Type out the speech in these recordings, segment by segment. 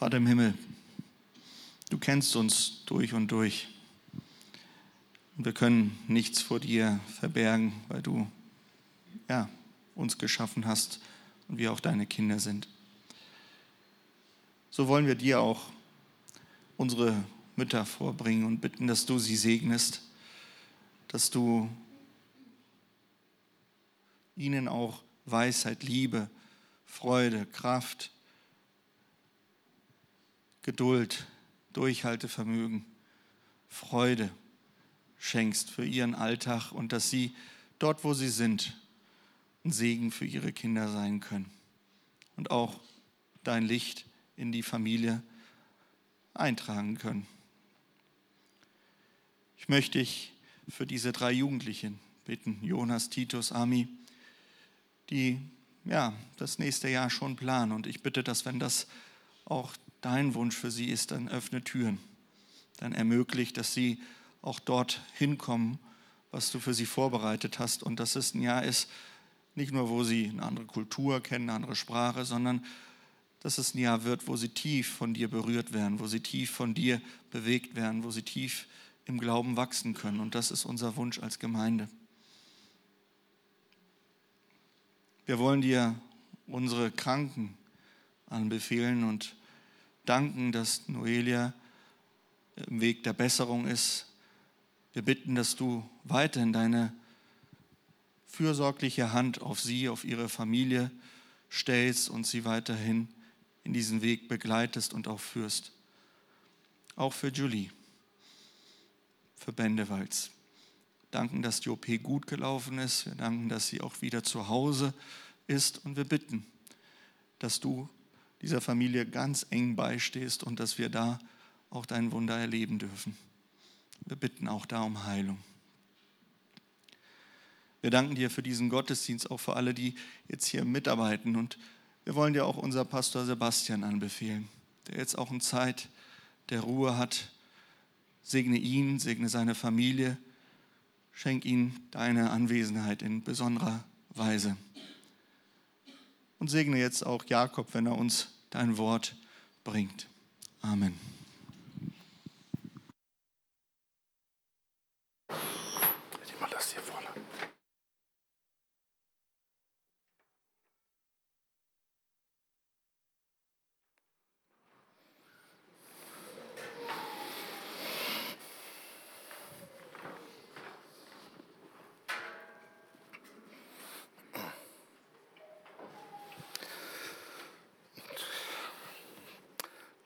Vater im Himmel, du kennst uns durch und durch. Und wir können nichts vor dir verbergen, weil du ja, uns geschaffen hast und wir auch deine Kinder sind. So wollen wir dir auch unsere Mütter vorbringen und bitten, dass du sie segnest, dass du ihnen auch Weisheit, Liebe, Freude, Kraft, Geduld, Durchhaltevermögen, Freude schenkst für ihren Alltag und dass sie dort, wo sie sind, ein Segen für ihre Kinder sein können. Und auch dein Licht in die Familie eintragen können. Ich möchte dich für diese drei Jugendlichen bitten, Jonas, Titus, Ami, die ja, das nächste Jahr schon planen. Und ich bitte, dass wenn das auch dein Wunsch für sie ist, dann öffne Türen, dann ermöglicht, dass sie auch dort hinkommen, was du für sie vorbereitet hast und dass es ein Jahr ist, nicht nur, wo sie eine andere Kultur kennen, eine andere Sprache, sondern dass es ein Jahr wird, wo sie tief von dir berührt werden, wo sie tief von dir bewegt werden, wo sie tief im Glauben wachsen können. Und das ist unser Wunsch als Gemeinde. Wir wollen dir unsere Kranken anbefehlen und danken, dass Noelia im Weg der Besserung ist. Wir bitten, dass du weiterhin deine fürsorgliche Hand auf sie, auf ihre Familie stellst und sie weiterhin in diesen Weg begleitest und auch führst. Auch für Julie, für Bendewalz. Danken, dass die OP gut gelaufen ist. Wir danken, dass sie auch wieder zu Hause ist. Und wir bitten, dass du dieser Familie ganz eng beistehst und dass wir da auch dein Wunder erleben dürfen. Wir bitten auch da um Heilung. Wir danken dir für diesen Gottesdienst, auch für alle, die jetzt hier mitarbeiten. Und wir wollen dir auch unser Pastor Sebastian anbefehlen, der jetzt auch eine Zeit der Ruhe hat. Segne ihn, segne seine Familie, schenk ihm deine Anwesenheit in besonderer Weise. Und segne jetzt auch Jakob, wenn er uns dein Wort bringt. Amen.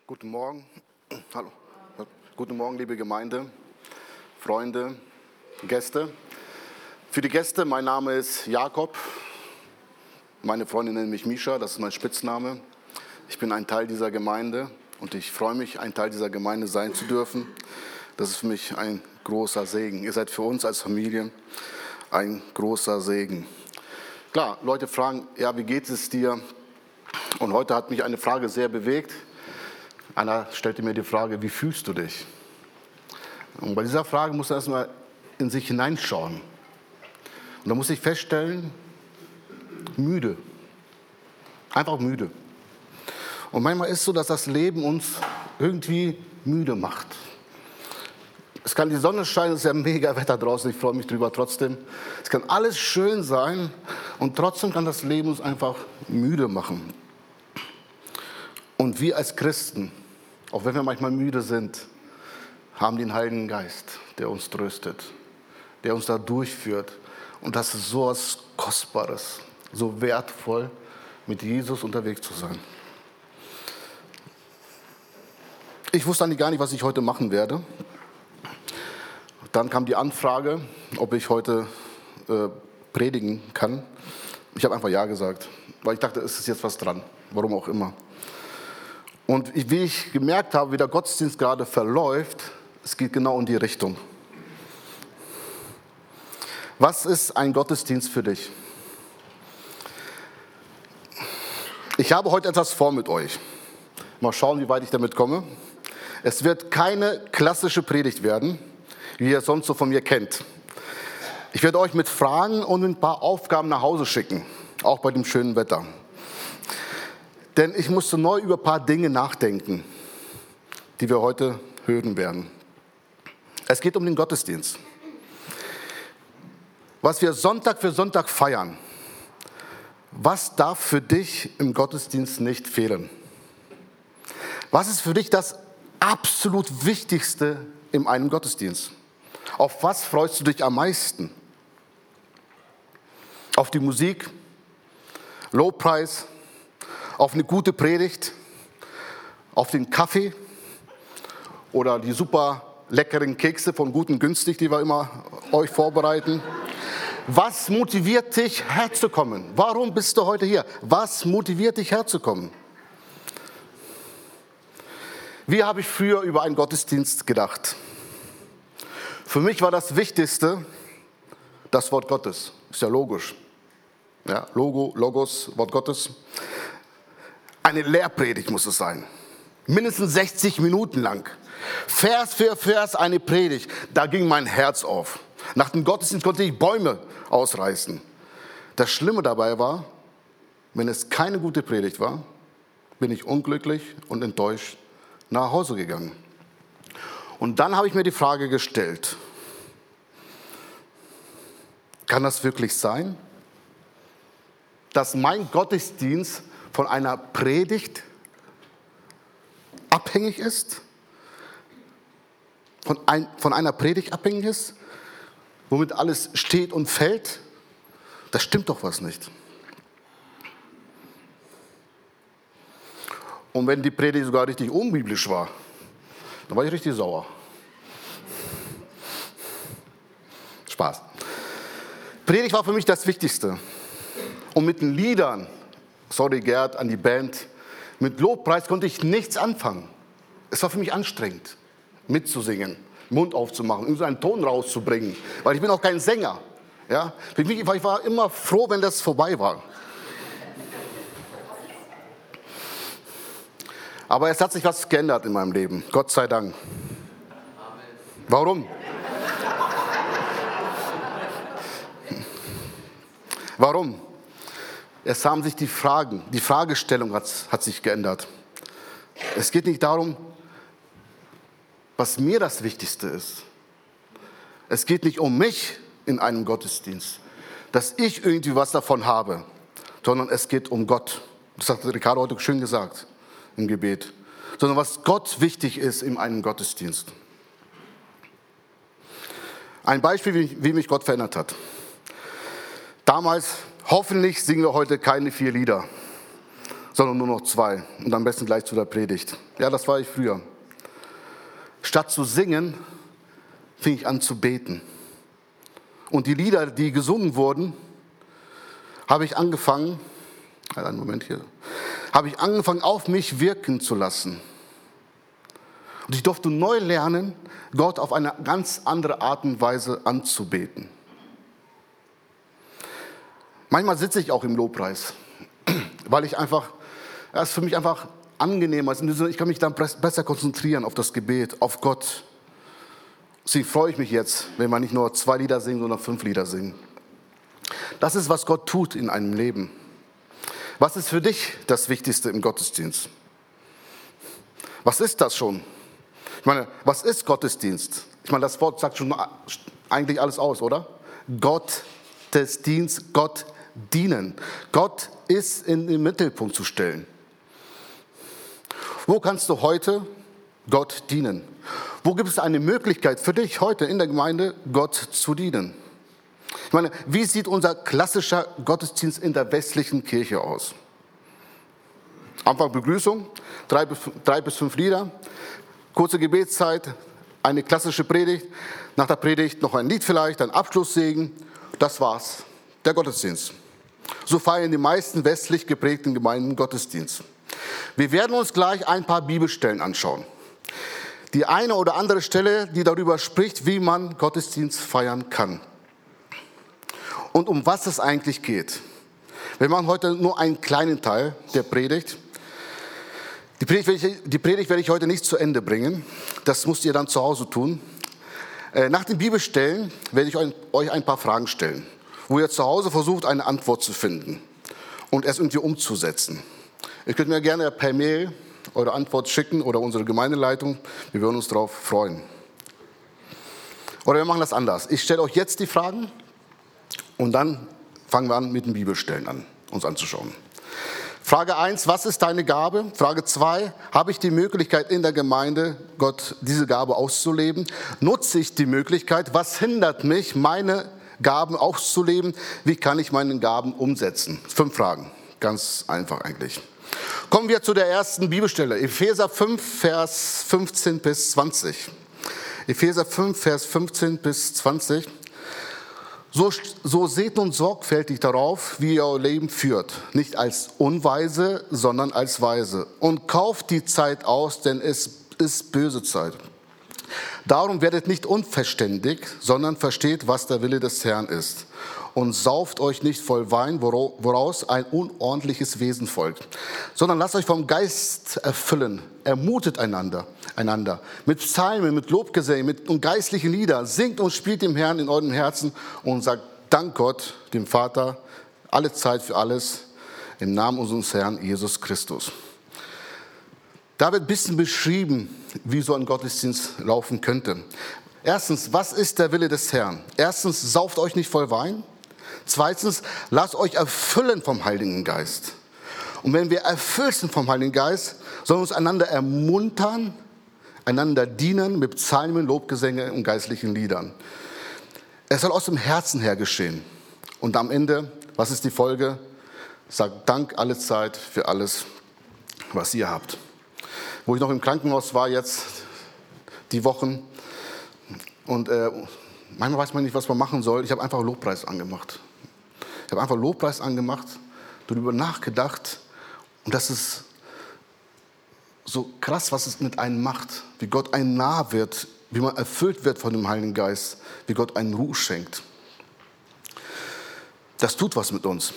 Guten Morgen. Hallo. Guten Morgen, liebe Gemeinde, Freunde, Gäste. Für die Gäste, mein Name ist Jakob. Meine Freundin nennt mich Misha, das ist mein Spitzname. Ich bin ein Teil dieser Gemeinde und ich freue mich, ein Teil dieser Gemeinde sein zu dürfen. Das ist für mich ein großer Segen. Ihr seid für uns als Familie ein großer Segen. Klar, Leute fragen, ja, wie geht es dir? Und heute hat mich eine Frage sehr bewegt. Einer stellte mir die Frage, wie fühlst du dich? Und bei dieser Frage muss er erstmal in sich hineinschauen. Und da muss ich feststellen, müde. Einfach müde. Und manchmal ist es so, dass das Leben uns irgendwie müde macht. Es kann die Sonne scheinen, es ist ja mega Wetter draußen, ich freue mich drüber trotzdem. Es kann alles schön sein und trotzdem kann das Leben uns einfach müde machen. Und wir als Christen, auch wenn wir manchmal müde sind, haben den Heiligen Geist, der uns tröstet, der uns da durchführt. Und das ist so was Kostbares, so wertvoll, mit Jesus unterwegs zu sein. Ich wusste eigentlich gar nicht, was ich heute machen werde. Dann kam die Anfrage, ob ich heute äh, predigen kann. Ich habe einfach Ja gesagt, weil ich dachte, es ist jetzt was dran, warum auch immer. Und wie ich gemerkt habe, wie der Gottesdienst gerade verläuft, es geht genau in die Richtung. Was ist ein Gottesdienst für dich? Ich habe heute etwas vor mit euch. Mal schauen, wie weit ich damit komme. Es wird keine klassische Predigt werden, wie ihr sonst so von mir kennt. Ich werde euch mit Fragen und ein paar Aufgaben nach Hause schicken, auch bei dem schönen Wetter. Denn ich musste neu über ein paar Dinge nachdenken, die wir heute hören werden. Es geht um den Gottesdienst. Was wir Sonntag für Sonntag feiern, was darf für dich im Gottesdienst nicht fehlen? Was ist für dich das absolut Wichtigste in einem Gottesdienst? Auf was freust du dich am meisten? Auf die Musik, Lobpreis, auf eine gute Predigt, auf den Kaffee oder die super leckeren Kekse von Guten Günstig, die wir immer euch vorbereiten. Was motiviert dich herzukommen? Warum bist du heute hier? Was motiviert dich herzukommen? Wie habe ich früher über einen Gottesdienst gedacht? Für mich war das Wichtigste das Wort Gottes. Ist ja logisch. Ja, Logo, Logos, Wort Gottes. Eine Lehrpredigt muss es sein. Mindestens 60 Minuten lang. Vers für Vers eine Predigt. Da ging mein Herz auf. Nach dem Gottesdienst konnte ich Bäume ausreißen. Das Schlimme dabei war, wenn es keine gute Predigt war, bin ich unglücklich und enttäuscht nach Hause gegangen. Und dann habe ich mir die Frage gestellt, kann das wirklich sein, dass mein Gottesdienst von einer Predigt abhängig ist? Von, ein, von einer Predigt abhängig ist? Womit alles steht und fällt? Das stimmt doch was nicht. Und wenn die Predigt sogar richtig unbiblisch war, dann war ich richtig sauer. Spaß. Predigt war für mich das Wichtigste. Und mit den Liedern, sorry Gerd, an die Band, mit Lobpreis konnte ich nichts anfangen. Es war für mich anstrengend, mitzusingen, Mund aufzumachen, irgendwie einen Ton rauszubringen, weil ich bin auch kein Sänger. Ja? Ich war immer froh, wenn das vorbei war. Aber es hat sich was geändert in meinem Leben, Gott sei Dank. Warum? Warum? Es haben sich die Fragen, die Fragestellung hat, hat sich geändert. Es geht nicht darum, was mir das Wichtigste ist. Es geht nicht um mich in einem Gottesdienst, dass ich irgendwie was davon habe, sondern es geht um Gott. Das hat Ricardo heute schön gesagt im Gebet, sondern was Gott wichtig ist in einem Gottesdienst. Ein Beispiel, wie mich Gott verändert hat. Damals, hoffentlich singen wir heute keine vier Lieder, sondern nur noch zwei und am besten gleich zu der Predigt. Ja, das war ich früher. Statt zu singen, fing ich an zu beten. Und die Lieder, die gesungen wurden, habe ich angefangen, einen Moment hier, habe ich angefangen, auf mich wirken zu lassen. Und ich durfte neu lernen, Gott auf eine ganz andere Art und Weise anzubeten. Manchmal sitze ich auch im Lobpreis, weil ich einfach, es ist für mich einfach angenehmer. Ich kann mich dann besser konzentrieren auf das Gebet, auf Gott. Deswegen freue ich mich jetzt, wenn wir nicht nur zwei Lieder singen, sondern fünf Lieder singen. Das ist, was Gott tut in einem Leben. Was ist für dich das Wichtigste im Gottesdienst? Was ist das schon? Ich meine, was ist Gottesdienst? Ich meine, das Wort sagt schon eigentlich alles aus, oder? Gott des Dienst, Gott dienen. Gott ist in den Mittelpunkt zu stellen. Wo kannst du heute Gott dienen? Wo gibt es eine Möglichkeit für dich heute in der Gemeinde, Gott zu dienen? Ich meine, wie sieht unser klassischer Gottesdienst in der westlichen Kirche aus? Anfang Begrüßung, drei bis, drei bis fünf Lieder, kurze Gebetszeit, eine klassische Predigt, nach der Predigt noch ein Lied vielleicht, ein Abschlusssegen. Das war's, der Gottesdienst. So feiern die meisten westlich geprägten Gemeinden Gottesdienst. Wir werden uns gleich ein paar Bibelstellen anschauen. Die eine oder andere Stelle, die darüber spricht, wie man Gottesdienst feiern kann. Und um was es eigentlich geht. Wir machen heute nur einen kleinen Teil der Predigt. Die Predigt, werde ich, die Predigt werde ich heute nicht zu Ende bringen. Das müsst ihr dann zu Hause tun. Äh, nach den Bibelstellen werde ich euch ein paar Fragen stellen, wo ihr zu Hause versucht, eine Antwort zu finden und es irgendwie umzusetzen. Ihr könnt mir gerne per Mail eure Antwort schicken oder unsere Gemeindeleitung. Wir würden uns darauf freuen. Oder wir machen das anders. Ich stelle euch jetzt die Fragen und dann fangen wir an mit den Bibelstellen an, uns anzuschauen. Frage 1, was ist deine Gabe? Frage 2, habe ich die Möglichkeit in der Gemeinde, Gott diese Gabe auszuleben? Nutze ich die Möglichkeit? Was hindert mich, meine Gaben auszuleben? Wie kann ich meine Gaben umsetzen? Fünf Fragen, ganz einfach eigentlich. Kommen wir zu der ersten Bibelstelle, Epheser 5, Vers 15 bis 20. Epheser 5, Vers 15 bis 20. So, so seht nun sorgfältig darauf, wie ihr euer Leben führt, nicht als Unweise, sondern als Weise. Und kauft die Zeit aus, denn es ist böse Zeit. Darum werdet nicht unverständig, sondern versteht, was der Wille des Herrn ist. Und sauft euch nicht voll Wein, woraus ein unordentliches Wesen folgt, sondern lasst euch vom Geist erfüllen. Ermutet einander, einander mit Psalmen, mit Lobgesängen, mit und geistlichen Liedern. Singt und spielt dem Herrn in eurem Herzen und sagt Dank Gott, dem Vater, alle Zeit für alles, im Namen unseres Herrn Jesus Christus. Da wird ein bisschen beschrieben, wie so ein Gottesdienst laufen könnte. Erstens, was ist der Wille des Herrn? Erstens, sauft euch nicht voll Wein. Zweitens, lasst euch erfüllen vom Heiligen Geist. Und wenn wir erfüllt sind vom Heiligen Geist, sollen wir uns einander ermuntern, einander dienen mit Psalmen, Lobgesänge und geistlichen Liedern. Es soll aus dem Herzen her geschehen. Und am Ende, was ist die Folge? Sagt Dank alle Zeit für alles, was ihr habt wo ich noch im Krankenhaus war jetzt, die Wochen. Und äh, manchmal weiß man nicht, was man machen soll. Ich habe einfach Lobpreis angemacht. Ich habe einfach Lobpreis angemacht, darüber nachgedacht. Und das ist so krass, was es mit einem macht. Wie Gott einem nah wird, wie man erfüllt wird von dem Heiligen Geist, wie Gott einen Ruhe schenkt. Das tut was mit uns.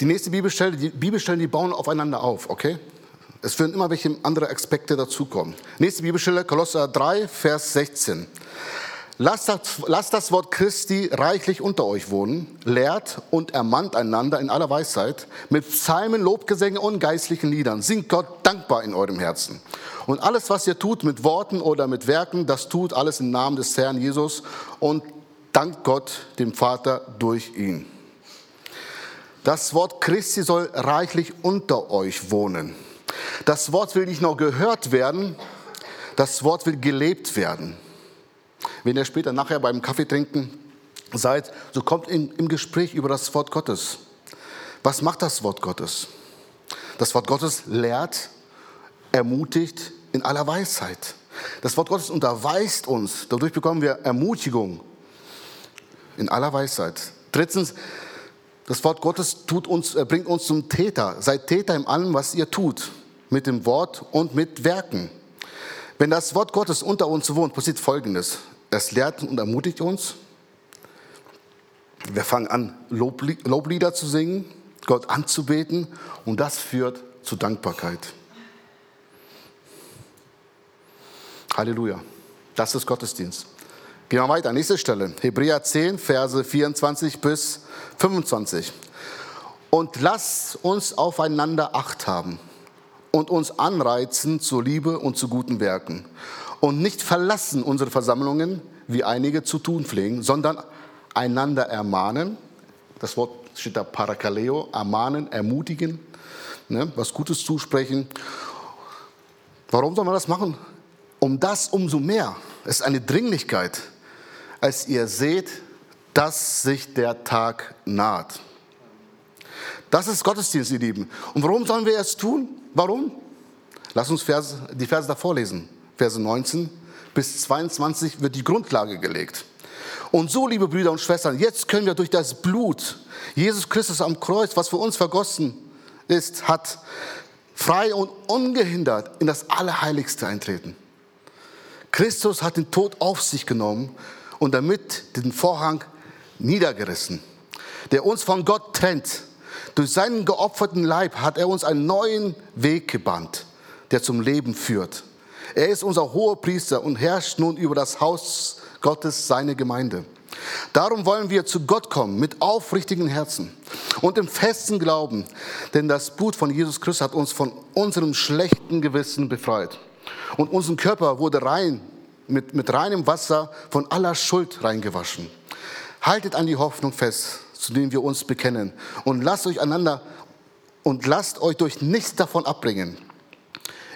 Die nächste Bibelstelle, die Bibelstellen, die bauen aufeinander auf, okay? Es werden immer welche andere Aspekte dazukommen. Nächste Bibelstelle, Kolosser 3, Vers 16. Lasst das, lasst das Wort Christi reichlich unter euch wohnen, lehrt und ermahnt einander in aller Weisheit mit Psalmen, Lobgesängen und geistlichen Liedern. Singt Gott dankbar in eurem Herzen. Und alles, was ihr tut mit Worten oder mit Werken, das tut alles im Namen des Herrn Jesus und dankt Gott, dem Vater, durch ihn. Das Wort Christi soll reichlich unter euch wohnen. Das Wort will nicht nur gehört werden, das Wort will gelebt werden. Wenn ihr später nachher beim Kaffee trinken seid, so kommt in, im Gespräch über das Wort Gottes. Was macht das Wort Gottes? Das Wort Gottes lehrt, ermutigt in aller Weisheit. Das Wort Gottes unterweist uns, dadurch bekommen wir Ermutigung in aller Weisheit. Drittens, das Wort Gottes uns, äh, bringt uns zum Täter. Seid Täter in allem, was ihr tut mit dem Wort und mit Werken. Wenn das Wort Gottes unter uns wohnt, passiert Folgendes. Es lehrt und ermutigt uns. Wir fangen an, Loblieder zu singen, Gott anzubeten und das führt zu Dankbarkeit. Halleluja. Das ist Gottesdienst. Gehen wir weiter. Nächste Stelle. Hebräer 10, Verse 24 bis 25. Und lasst uns aufeinander Acht haben und uns anreizen zur Liebe und zu guten Werken. Und nicht verlassen unsere Versammlungen, wie einige zu tun pflegen, sondern einander ermahnen. Das Wort steht da Parakaleo, ermahnen, ermutigen, ne, was Gutes zusprechen. Warum soll man das machen? Um das umso mehr. Es ist eine Dringlichkeit, als ihr seht, dass sich der Tag naht. Das ist Gottesdienst, ihr Lieben. Und warum sollen wir es tun? Warum? Lass uns Vers, die Verse davor lesen. Verse 19 bis 22 wird die Grundlage gelegt. Und so, liebe Brüder und Schwestern, jetzt können wir durch das Blut Jesus Christus am Kreuz, was für uns vergossen ist, hat frei und ungehindert in das Allerheiligste eintreten. Christus hat den Tod auf sich genommen und damit den Vorhang niedergerissen, der uns von Gott trennt durch seinen geopferten Leib hat er uns einen neuen Weg gebannt, der zum Leben führt. Er ist unser hoher Priester und herrscht nun über das Haus Gottes, seine Gemeinde. Darum wollen wir zu Gott kommen mit aufrichtigen Herzen und im festen Glauben, denn das Blut von Jesus Christus hat uns von unserem schlechten Gewissen befreit. Und unser Körper wurde rein, mit, mit reinem Wasser von aller Schuld reingewaschen. Haltet an die Hoffnung fest, zu denen wir uns bekennen, und lasst euch einander und lasst euch durch nichts davon abbringen.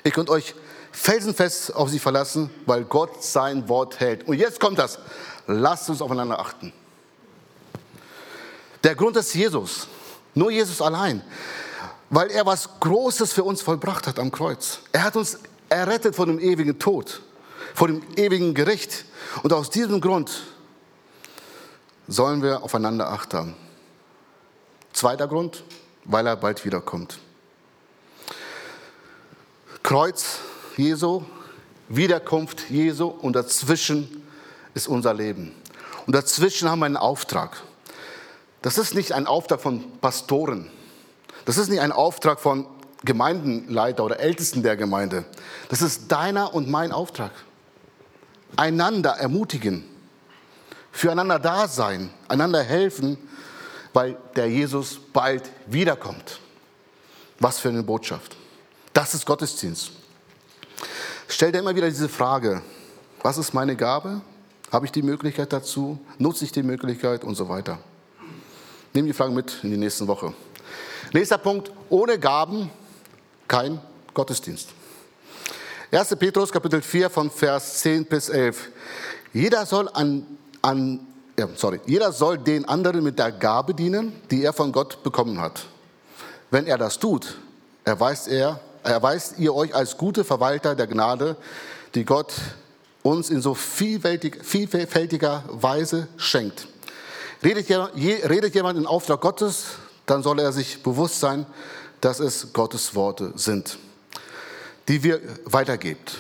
Ihr könnt euch felsenfest auf sie verlassen, weil Gott sein Wort hält. Und jetzt kommt das. Lasst uns aufeinander achten. Der Grund ist Jesus. Nur Jesus allein. Weil er was Großes für uns vollbracht hat am Kreuz. Er hat uns errettet von dem ewigen Tod, vor dem ewigen Gericht. Und aus diesem Grund sollen wir aufeinander Acht haben. Zweiter Grund, weil er bald wiederkommt. Kreuz Jesu, Wiederkunft Jesu und dazwischen ist unser Leben. Und dazwischen haben wir einen Auftrag. Das ist nicht ein Auftrag von Pastoren. Das ist nicht ein Auftrag von Gemeindenleiter oder Ältesten der Gemeinde. Das ist deiner und mein Auftrag. Einander ermutigen, füreinander da sein, einander helfen, weil der Jesus bald wiederkommt. Was für eine Botschaft. Das ist Gottesdienst. Stell dir immer wieder diese Frage, was ist meine Gabe? Habe ich die Möglichkeit dazu? Nutze ich die Möglichkeit und so weiter? Nimm die Frage mit in die nächste Woche. Nächster Punkt, ohne Gaben kein Gottesdienst. 1. Petrus Kapitel 4 von Vers 10 bis 11. Jeder soll an, an ja, sorry, jeder soll den anderen mit der Gabe dienen, die er von Gott bekommen hat. Wenn er das tut, erweist er erweist ihr euch als gute Verwalter der Gnade, die Gott uns in so vielfältig, vielfältiger Weise schenkt. Redet, redet jemand in Auftrag Gottes, dann soll er sich bewusst sein, dass es Gottes Worte sind, die wir weitergebt.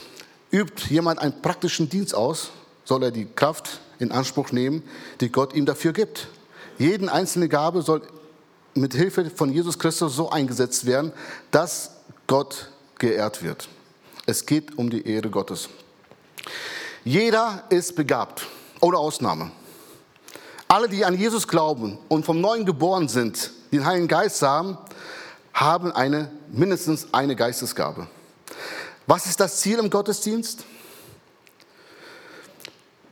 Übt jemand einen praktischen Dienst aus, soll er die Kraft in Anspruch nehmen, die Gott ihm dafür gibt. Jeden einzelne Gabe soll mit Hilfe von Jesus Christus so eingesetzt werden, dass Gott geehrt wird. Es geht um die Ehre Gottes. Jeder ist begabt, ohne Ausnahme. Alle, die an Jesus glauben und vom Neuen geboren sind, den Heiligen Geist haben, haben eine, mindestens eine Geistesgabe. Was ist das Ziel im Gottesdienst?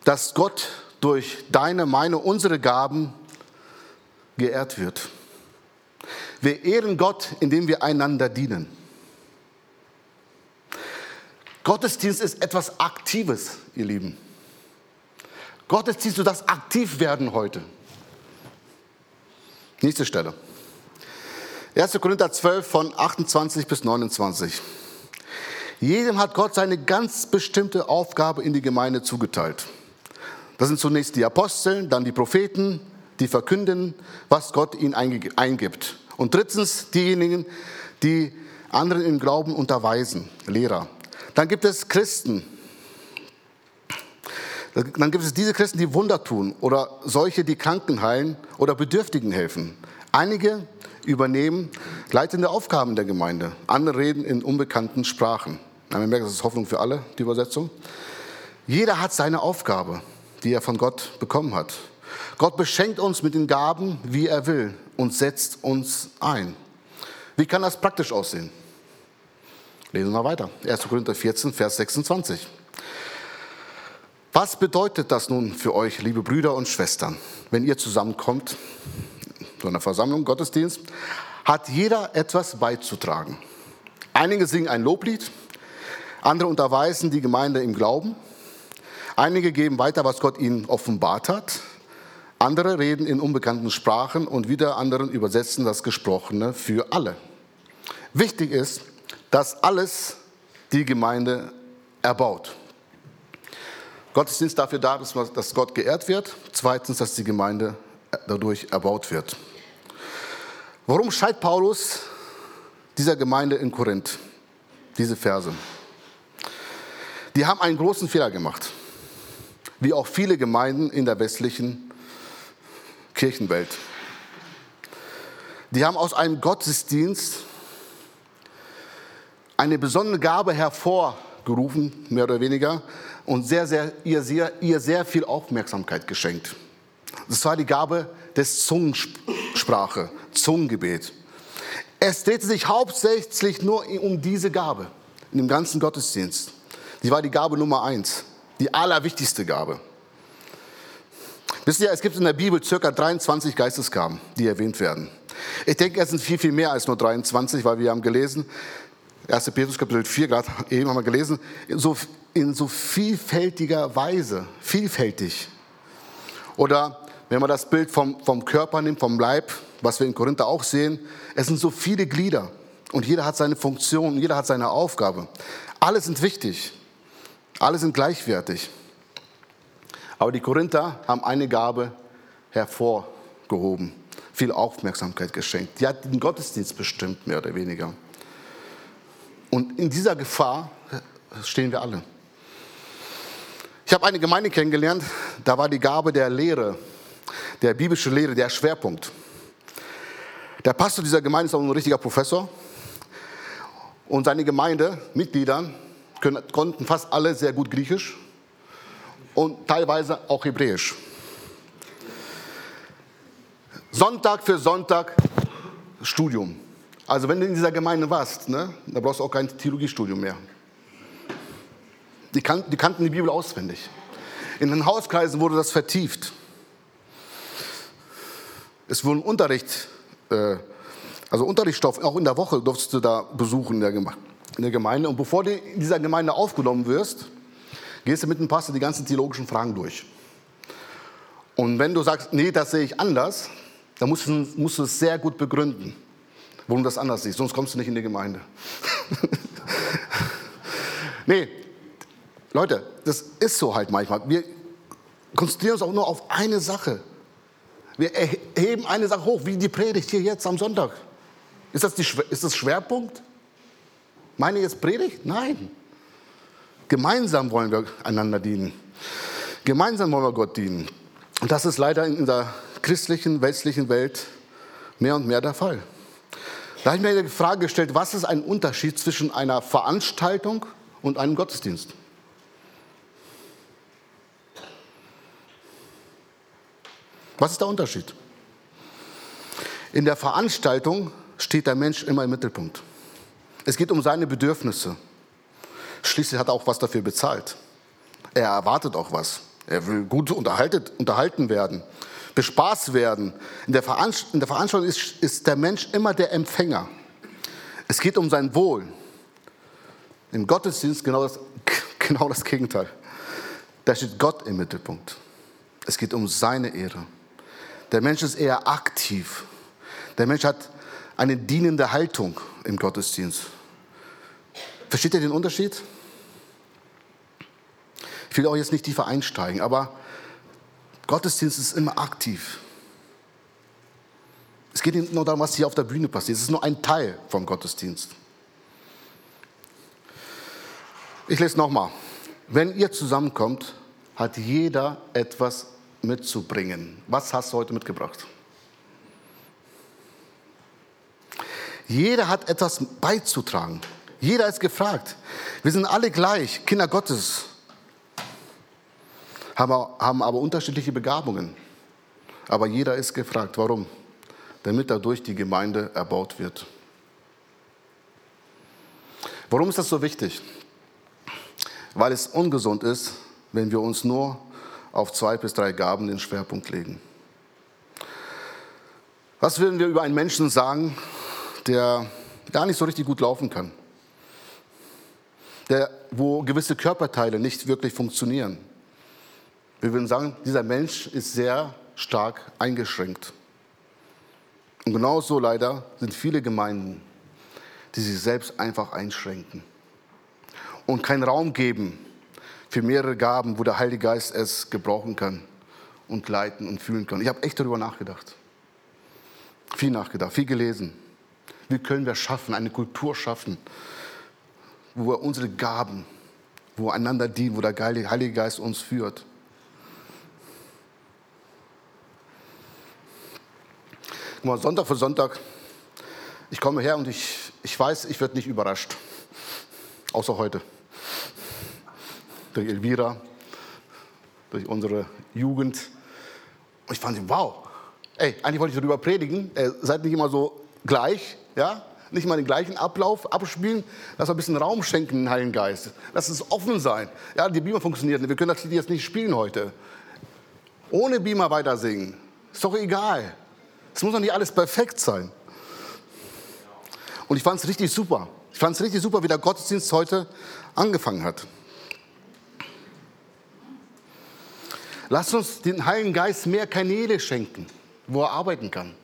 Dass Gott durch deine, meine, unsere Gaben geehrt wird. Wir ehren Gott, indem wir einander dienen. Gottesdienst ist etwas Aktives, ihr Lieben. Gottesdienst, du darfst aktiv werden heute. Nächste Stelle. 1. Korinther 12 von 28 bis 29. Jedem hat Gott seine ganz bestimmte Aufgabe in die Gemeinde zugeteilt. Das sind zunächst die Apostel, dann die Propheten, die verkünden, was Gott ihnen eingibt. Und drittens diejenigen, die anderen im Glauben unterweisen, Lehrer. Dann gibt es Christen. Dann gibt es diese Christen, die Wunder tun oder solche, die Kranken heilen oder Bedürftigen helfen. Einige übernehmen leitende Aufgaben der Gemeinde. Andere reden in unbekannten Sprachen. Man merkt, das ist Hoffnung für alle, die Übersetzung. Jeder hat seine Aufgabe, die er von Gott bekommen hat. Gott beschenkt uns mit den Gaben, wie er will und setzt uns ein. Wie kann das praktisch aussehen? Lesen wir weiter. 1. Korinther 14, Vers 26. Was bedeutet das nun für euch, liebe Brüder und Schwestern, wenn ihr zusammenkommt, zu einer Versammlung, Gottesdienst, hat jeder etwas beizutragen. Einige singen ein Loblied, andere unterweisen die Gemeinde im Glauben, einige geben weiter, was Gott ihnen offenbart hat, andere reden in unbekannten Sprachen und wieder anderen übersetzen das Gesprochene für alle. Wichtig ist, dass alles die Gemeinde erbaut. Gottesdienst dafür da, dass Gott geehrt wird. Zweitens, dass die Gemeinde dadurch erbaut wird. Warum schreibt Paulus dieser Gemeinde in Korinth diese Verse? Die haben einen großen Fehler gemacht, wie auch viele Gemeinden in der westlichen Kirchenwelt. Die haben aus einem Gottesdienst eine besondere Gabe hervorgerufen, mehr oder weniger, und sehr, sehr, ihr, sehr, ihr sehr viel Aufmerksamkeit geschenkt. Das war die Gabe des Zungensprache, Zungengebet. Es drehte sich hauptsächlich nur um diese Gabe in dem ganzen Gottesdienst. Die war die Gabe Nummer eins, die allerwichtigste Gabe. Wisst ihr, es gibt in der Bibel circa 23 Geistesgaben, die erwähnt werden. Ich denke, es sind viel, viel mehr als nur 23, weil wir haben gelesen, 1. Petrus Kapitel 4, gerade eben haben wir gelesen, in so, in so vielfältiger Weise, vielfältig. Oder wenn man das Bild vom, vom Körper nimmt, vom Leib, was wir in Korinther auch sehen, es sind so viele Glieder und jeder hat seine Funktion, jeder hat seine Aufgabe. Alle sind wichtig, alle sind gleichwertig. Aber die Korinther haben eine Gabe hervorgehoben, viel Aufmerksamkeit geschenkt. Die hat den Gottesdienst bestimmt, mehr oder weniger. Und in dieser Gefahr stehen wir alle. Ich habe eine Gemeinde kennengelernt, da war die Gabe der Lehre, der biblische Lehre, der Schwerpunkt. Der Pastor dieser Gemeinde ist auch ein richtiger Professor. Und seine Gemeindemitglieder konnten fast alle sehr gut Griechisch und teilweise auch Hebräisch. Sonntag für Sonntag Studium. Also wenn du in dieser Gemeinde warst, ne, da brauchst du auch kein Theologiestudium mehr. Die, kan die kannten die Bibel auswendig. In den Hauskreisen wurde das vertieft. Es wurde Unterricht, äh, also Unterrichtsstoff, auch in der Woche durftest du da besuchen in der, in der Gemeinde. Und bevor du in dieser Gemeinde aufgenommen wirst, gehst du mit dem Pastor die ganzen theologischen Fragen durch. Und wenn du sagst, nee, das sehe ich anders, dann musst du, musst du es sehr gut begründen, warum du das anders siehst, sonst kommst du nicht in die Gemeinde. nee, Leute, das ist so halt manchmal. Wir konzentrieren uns auch nur auf eine Sache. Wir erheben eine Sache hoch, wie die Predigt hier jetzt am Sonntag. Ist das, die, ist das Schwerpunkt? Meine jetzt Predigt? Nein. Gemeinsam wollen wir einander dienen. Gemeinsam wollen wir Gott dienen. Und das ist leider in der christlichen, westlichen Welt mehr und mehr der Fall. Da habe ich mir die Frage gestellt, was ist ein Unterschied zwischen einer Veranstaltung und einem Gottesdienst? Was ist der Unterschied? In der Veranstaltung steht der Mensch immer im Mittelpunkt. Es geht um seine Bedürfnisse. Schließlich hat er auch was dafür bezahlt. Er erwartet auch was. Er will gut unterhalten werden, bespaßt werden. In der, in der Veranstaltung ist, ist der Mensch immer der Empfänger. Es geht um sein Wohl. Im Gottesdienst genau das, genau das Gegenteil. Da steht Gott im Mittelpunkt. Es geht um seine Ehre. Der Mensch ist eher aktiv. Der Mensch hat eine dienende Haltung im Gottesdienst. Versteht ihr den Unterschied? Ich will auch jetzt nicht tiefer einsteigen, aber Gottesdienst ist immer aktiv. Es geht nicht nur darum, was hier auf der Bühne passiert. Es ist nur ein Teil vom Gottesdienst. Ich lese nochmal. Wenn ihr zusammenkommt, hat jeder etwas mitzubringen. Was hast du heute mitgebracht? Jeder hat etwas beizutragen. Jeder ist gefragt. Wir sind alle gleich, Kinder Gottes, haben, aber unterschiedliche Begabungen. Aber jeder ist gefragt. Warum? Damit dadurch die Gemeinde erbaut wird. Warum ist das so wichtig? Weil es ungesund ist, wenn wir uns nur auf zwei bis drei Gaben den Schwerpunkt legen. Was würden wir über einen Menschen sagen, der gar nicht so richtig gut laufen kann? der, wo gewisse Körperteile nicht wirklich funktionieren. Wir würden sagen, dieser Mensch ist sehr stark eingeschränkt. Und genauso leider sind viele Gemeinden, die sich selbst einfach einschränken und keinen Raum geben für mehrere Gaben, wo der Heilige Geist es gebrauchen kann und leiten und fühlen kann. Ich habe echt darüber nachgedacht. Viel nachgedacht, viel gelesen. Wie können wir schaffen, eine Kultur schaffen, wo wir unsere Gaben, wo wir einander dienen, wo der Heilige Geist uns führt. Mal Sonntag für Sonntag, ich komme her und ich, ich weiß, ich werde nicht überrascht. Außer heute. Durch Elvira, durch unsere Jugend. Und ich fand, wow, ey, eigentlich wollte ich darüber predigen, äh, seid nicht immer so gleich, ja? Nicht mal den gleichen Ablauf abspielen, lass mal ein bisschen Raum schenken, den Heiligen Geist. Lass es offen sein. Ja, die Beamer funktioniert nicht. Wir können das jetzt nicht spielen heute. Ohne Beamer weiter singen. Ist doch egal. Es muss doch nicht alles perfekt sein. Und ich fand es richtig super. Ich fand es richtig super, wie der Gottesdienst heute angefangen hat. Lasst uns den Heiligen Geist mehr Kanäle schenken, wo er arbeiten kann.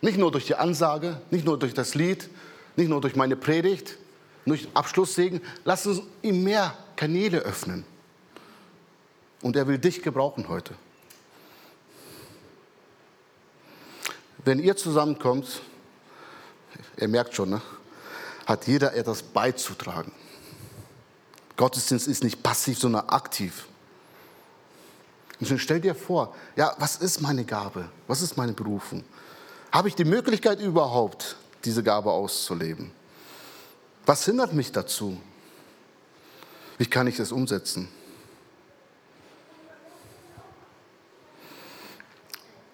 Nicht nur durch die Ansage, nicht nur durch das Lied, nicht nur durch meine Predigt, durch Abschlusssegen. Lasst uns ihm mehr Kanäle öffnen. Und er will dich gebrauchen heute. Wenn ihr zusammenkommt, ihr merkt schon, ne, hat jeder etwas beizutragen. Gottesdienst ist nicht passiv, sondern aktiv. Und stell dir vor, ja, was ist meine Gabe? Was ist meine Berufung? Habe ich die Möglichkeit überhaupt, diese Gabe auszuleben? Was hindert mich dazu? Wie kann ich das umsetzen?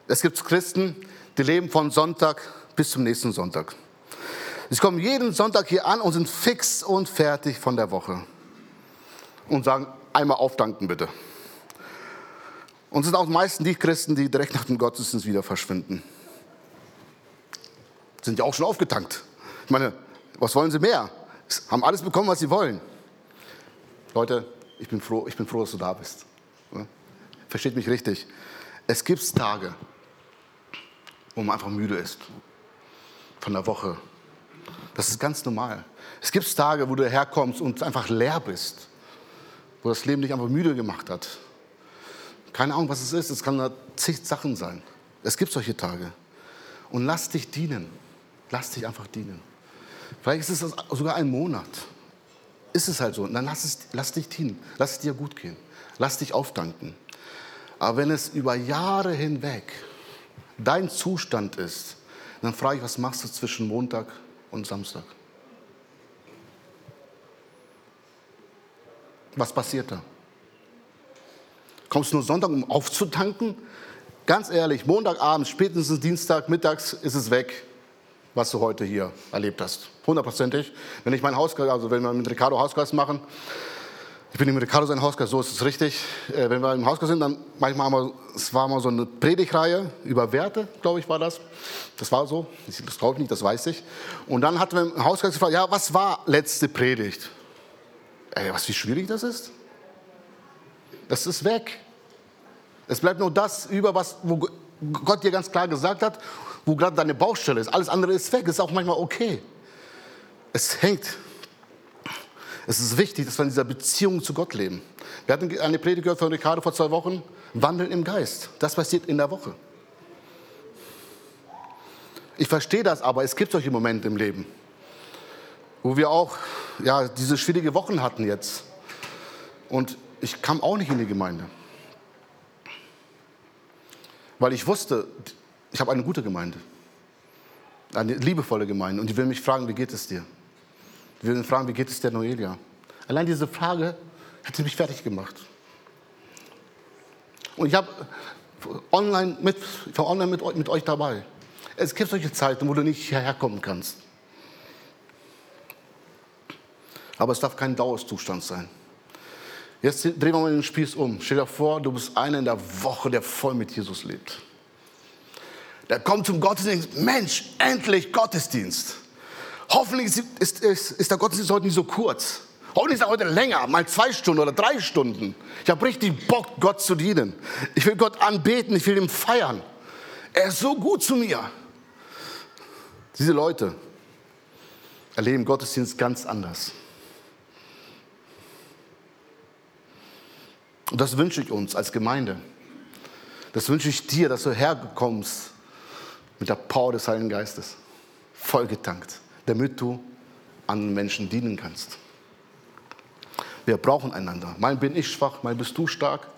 Es gibt Christen, die leben von Sonntag bis zum nächsten Sonntag. Sie kommen jeden Sonntag hier an und sind fix und fertig von der Woche. Und sagen, einmal aufdanken bitte. Und es sind auch meistens die Christen, die direkt nach dem Gottesdienst wieder verschwinden. Sind ja auch schon aufgetankt. Ich meine, was wollen sie mehr? Haben alles bekommen, was sie wollen. Leute, ich bin froh, ich bin froh dass du da bist. Versteht mich richtig. Es gibt Tage, wo man einfach müde ist von der Woche. Das ist ganz normal. Es gibt Tage, wo du herkommst und einfach leer bist, wo das Leben dich einfach müde gemacht hat. Keine Ahnung, was es ist. Es kann zig Sachen sein. Es gibt solche Tage. Und lass dich dienen. Lass dich einfach dienen. Vielleicht ist es sogar ein Monat. Ist es halt so. Dann lass, es, lass dich dienen. Lass es dir gut gehen. Lass dich aufdanken. Aber wenn es über Jahre hinweg dein Zustand ist, dann frage ich, was machst du zwischen Montag und Samstag? Was passiert da? Kommst du nur Sonntag, um aufzutanken? Ganz ehrlich, Montagabend, spätestens Dienstag, mittags ist es weg, was du heute hier erlebt hast. Hundertprozentig. Wenn ich meinen Hauskreis, also wenn wir mit Ricardo Hauskreis machen, ich bin im Ricardo sein Hauskreis, so ist es richtig. Äh, wenn wir im Hauskreis sind, dann manchmal haben wir, es war mal so eine Predigreihe über Werte, glaube ich, war das. Das war so. Das glaube ich nicht, das weiß ich. Und dann hatten wir im Hauskreis gefragt, ja, was war letzte Predigt? Ey, was, wie schwierig das ist? Das ist weg. Es bleibt nur das über, was, wo Gott dir ganz klar gesagt hat, wo gerade deine Baustelle ist. Alles andere ist weg. Ist auch manchmal okay. Es hängt. Es ist wichtig, dass wir in dieser Beziehung zu Gott leben. Wir hatten eine Predigt gehört von Ricardo vor zwei Wochen. Wandeln im Geist. Das passiert in der Woche. Ich verstehe das, aber es gibt solche Momente im Leben, wo wir auch ja, diese schwierige Wochen hatten jetzt. Und ich kam auch nicht in die Gemeinde. Weil ich wusste, ich habe eine gute Gemeinde. Eine liebevolle Gemeinde. Und die will mich fragen, wie geht es dir? Die will mich fragen, wie geht es der Noelia? Allein diese Frage hätte mich fertig gemacht. Und ich habe online mit, ich war online mit, mit euch dabei. Es gibt solche Zeiten, wo du nicht hierher kommen kannst. Aber es darf kein Dauerzustand sein. Jetzt drehen wir mal den Spieß um. Stell dir vor, du bist einer in der Woche, der voll mit Jesus lebt. Der kommt zum Gottesdienst. Mensch, endlich Gottesdienst. Hoffentlich ist, ist, ist, ist der Gottesdienst heute nicht so kurz. Hoffentlich ist er heute länger, mal zwei Stunden oder drei Stunden. Ich habe richtig Bock, Gott zu dienen. Ich will Gott anbeten, ich will ihn feiern. Er ist so gut zu mir. Diese Leute erleben Gottesdienst ganz anders. Und das wünsche ich uns als Gemeinde. Das wünsche ich dir, dass du herkommst mit der Power des Heiligen Geistes, vollgetankt, damit du anderen Menschen dienen kannst. Wir brauchen einander. Mal bin ich schwach, mal bist du stark,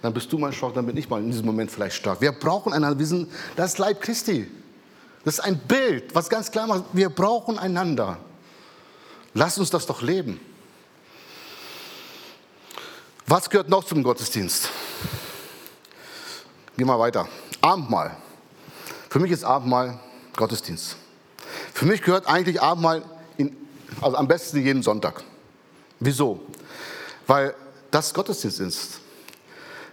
dann bist du mal schwach, dann bin ich mal in diesem Moment vielleicht stark. Wir brauchen einander. Wir sind das Leib Christi. Das ist ein Bild, was ganz klar macht, wir brauchen einander. Lass uns das doch leben. Was gehört noch zum Gottesdienst? Gehen wir weiter. Abendmahl. Für mich ist Abendmahl Gottesdienst. Für mich gehört eigentlich Abendmahl in, also am besten jeden Sonntag. Wieso? Weil das Gottesdienst ist.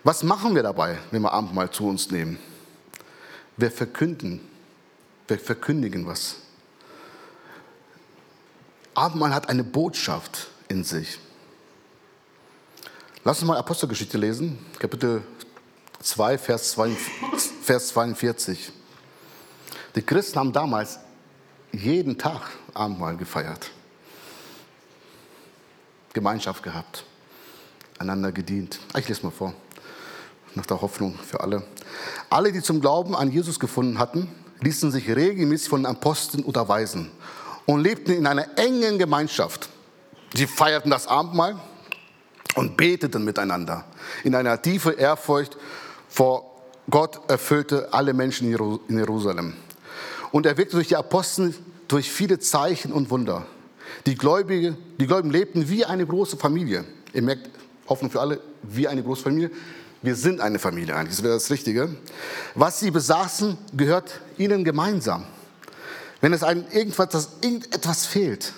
Was machen wir dabei, wenn wir Abendmahl zu uns nehmen? Wir verkünden, wir verkündigen was. Abendmahl hat eine Botschaft in sich. Lass uns mal Apostelgeschichte lesen, Kapitel 2, Vers 42. Die Christen haben damals jeden Tag Abendmahl gefeiert, Gemeinschaft gehabt, einander gedient. Ah, ich lese mal vor, nach der Hoffnung für alle. Alle, die zum Glauben an Jesus gefunden hatten, ließen sich regelmäßig von den Aposteln unterweisen und lebten in einer engen Gemeinschaft. Sie feierten das Abendmahl und beteten miteinander. In einer tiefen Ehrfurcht vor Gott erfüllte alle Menschen in Jerusalem. Und er wirkte durch die Apostel durch viele Zeichen und Wunder. Die Gläubigen, die Gläubigen lebten wie eine große Familie. Ihr merkt, Hoffnung für alle, wie eine große Familie. Wir sind eine Familie eigentlich, das wäre das Richtige. Was sie besaßen, gehört ihnen gemeinsam. Wenn es einem irgendwas, irgendetwas fehlt,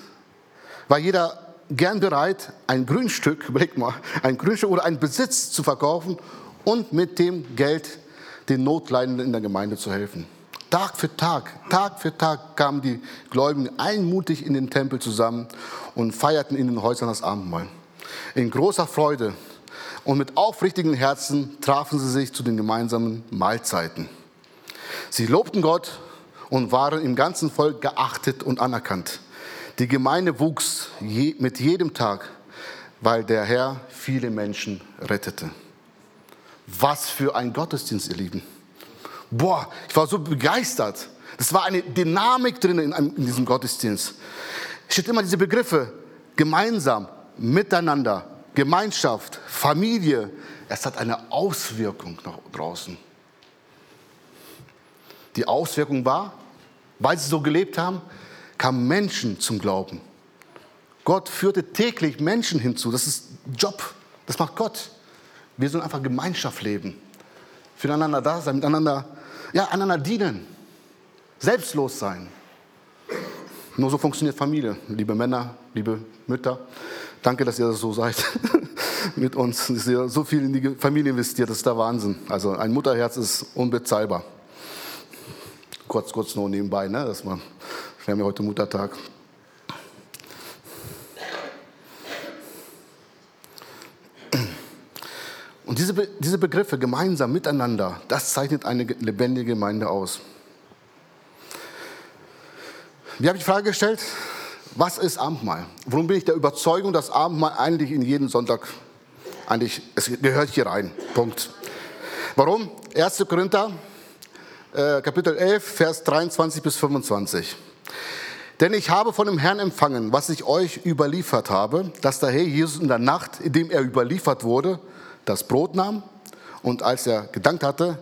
war jeder gern bereit, ein Grundstück, überleg mal, ein Grundstück oder einen Besitz zu verkaufen und mit dem Geld den Notleidenden in der Gemeinde zu helfen. Tag für Tag, Tag für Tag kamen die Gläubigen einmutig in den Tempel zusammen und feierten in den Häusern das Abendmahl. In großer Freude und mit aufrichtigen Herzen trafen sie sich zu den gemeinsamen Mahlzeiten. Sie lobten Gott und waren im ganzen Volk geachtet und anerkannt. Die Gemeinde wuchs mit jedem Tag, weil der Herr viele Menschen rettete. Was für ein Gottesdienst, ihr Lieben. Boah, ich war so begeistert. Das war eine Dynamik drin in, in diesem Gottesdienst. Es steht immer diese Begriffe, gemeinsam, miteinander, Gemeinschaft, Familie. Es hat eine Auswirkung nach draußen. Die Auswirkung war, weil sie so gelebt haben, kamen Menschen zum Glauben. Gott führte täglich Menschen hinzu. Das ist Job. Das macht Gott. Wir sollen einfach Gemeinschaft leben. Füreinander da sein, miteinander, ja, einander dienen. Selbstlos sein. Nur so funktioniert Familie. Liebe Männer, liebe Mütter, danke, dass ihr so seid mit uns. Dass ihr so viel in die Familie investiert, das ist der Wahnsinn. Also ein Mutterherz ist unbezahlbar. Kurz, kurz nur nebenbei, ne, dass man, wir haben ja heute Muttertag. Und diese, Be diese Begriffe gemeinsam, miteinander, das zeichnet eine lebendige Gemeinde aus. Wie habe ich die Frage gestellt? Was ist Abendmahl? Warum bin ich der Überzeugung, dass Abendmahl eigentlich in jeden Sonntag, eigentlich, es gehört hier rein. Punkt. Warum? 1. Korinther, äh, Kapitel 11, Vers 23 bis 25. Denn ich habe von dem Herrn empfangen, was ich euch überliefert habe, dass der Herr Jesus in der Nacht, in dem er überliefert wurde, das Brot nahm und als er gedankt hatte,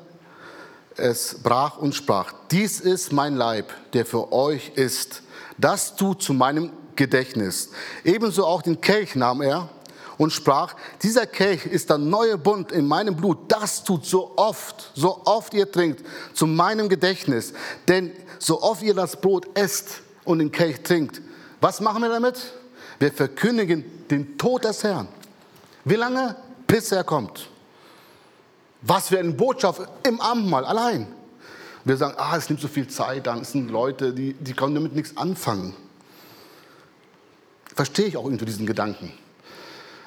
es brach und sprach, dies ist mein Leib, der für euch ist. Das tut zu meinem Gedächtnis. Ebenso auch den Kelch nahm er und sprach, dieser Kelch ist der neue Bund in meinem Blut. Das tut so oft, so oft ihr trinkt, zu meinem Gedächtnis. Denn so oft ihr das Brot esst und den Kelch trinkt, was machen wir damit? Wir verkündigen den Tod des Herrn. Wie lange? Bis er kommt. Was für eine Botschaft im Abendmahl allein. Wir sagen, ah, es nimmt so viel Zeit an, es sind Leute, die, die können damit nichts anfangen. Verstehe ich auch irgendwie diesen Gedanken.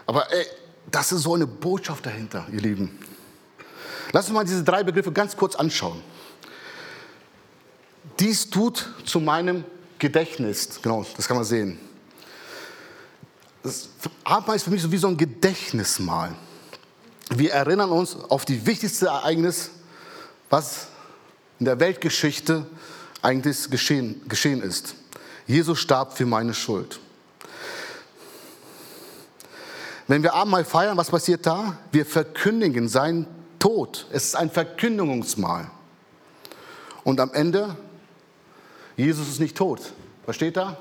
Aber ey, das ist so eine Botschaft dahinter, ihr Lieben. Lass uns mal diese drei Begriffe ganz kurz anschauen. Dies tut zu meinem Gedächtnis. Genau, das kann man sehen. Das Abendmahl ist für mich so wie so ein Gedächtnismahl. Wir erinnern uns auf die wichtigste Ereignis, was in der Weltgeschichte eigentlich geschehen, geschehen ist. Jesus starb für meine Schuld. Wenn wir Abendmahl feiern, was passiert da? Wir verkündigen seinen Tod. Es ist ein Verkündigungsmahl. Und am Ende, Jesus ist nicht tot. Versteht er?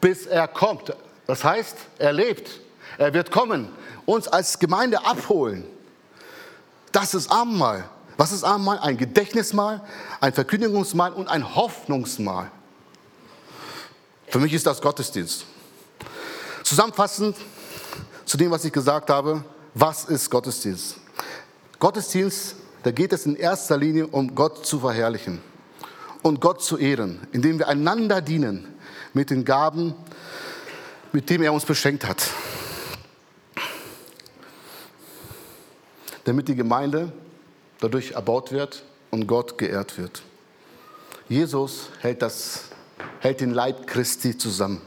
Bis er kommt. Das heißt, er lebt. Er wird kommen uns als Gemeinde abholen. Das ist Abendmahl. Was ist Abendmahl? Ein Gedächtnismahl, ein Verkündigungsmahl und ein Hoffnungsmahl. Für mich ist das Gottesdienst. Zusammenfassend zu dem, was ich gesagt habe, was ist Gottesdienst? Gottesdienst, da geht es in erster Linie um Gott zu verherrlichen und Gott zu ehren, indem wir einander dienen mit den Gaben, mit denen er uns beschenkt hat. Damit die Gemeinde dadurch erbaut wird und Gott geehrt wird. Jesus hält, das, hält den Leib Christi zusammen.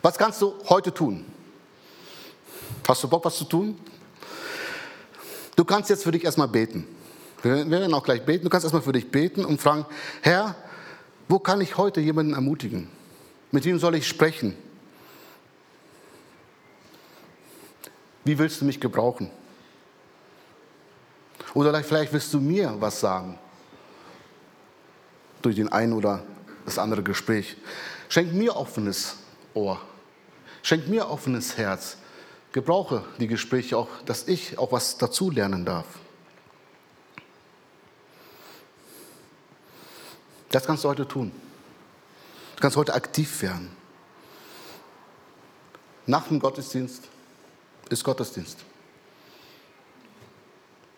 Was kannst du heute tun? Hast du Bock, was zu tun? Du kannst jetzt für dich erstmal beten. Wir werden auch gleich beten. Du kannst erstmal für dich beten und fragen, Herr, wo kann ich heute jemanden ermutigen? Mit wem soll ich sprechen? Wie willst du mich gebrauchen? Oder vielleicht willst du mir was sagen durch den einen oder das andere Gespräch. Schenk mir offenes Ohr. Schenk mir offenes Herz. Gebrauche die Gespräche auch, dass ich auch was dazu lernen darf. Das kannst du heute tun. Du kannst heute aktiv werden. Nach dem Gottesdienst ist Gottesdienst.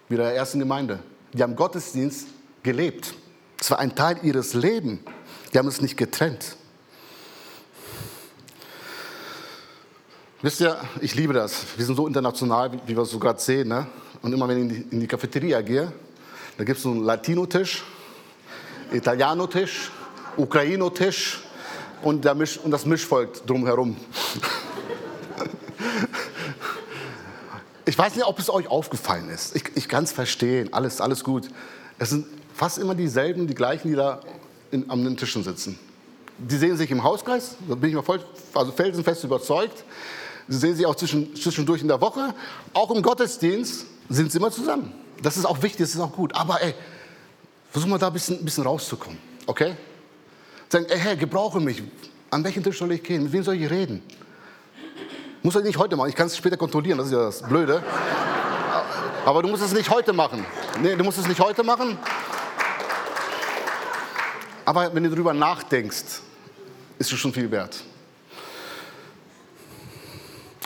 Wie der ersten Gemeinde. Die haben Gottesdienst gelebt. Es war ein Teil ihres Lebens. Die haben es nicht getrennt. Wisst ihr, ich liebe das. Wir sind so international, wie wir es so gerade sehen. Ne? Und immer wenn ich in die, Cafeteria gehe, da gibt es so einen Latino-Tisch, Italiano-Tisch, Ukraino-Tisch und, und das Mischvolk drumherum. Ich weiß nicht, ob es euch aufgefallen ist. Ich, ich kann es verstehen, alles, alles gut. Es sind fast immer dieselben, die gleichen, die da in, den Tischen sitzen. Die sehen sich im Hauskreis, da bin ich mal voll, also felsenfest überzeugt. Sie sehen sich auch zwischen, zwischendurch in der Woche. Auch im Gottesdienst sind sie immer zusammen. Das ist auch wichtig, das ist auch gut. Aber ey, versuch mal da ein bisschen, ein bisschen rauszukommen, okay? Sagen, ey, Herr, gebrauche mich. An welchen Tisch soll ich gehen? Mit wem soll ich reden? Muss ich nicht heute machen, ich kann es später kontrollieren, das ist ja das Blöde. Aber du musst es nicht heute machen. Nee, du musst es nicht heute machen. Aber wenn du darüber nachdenkst, ist es schon viel wert.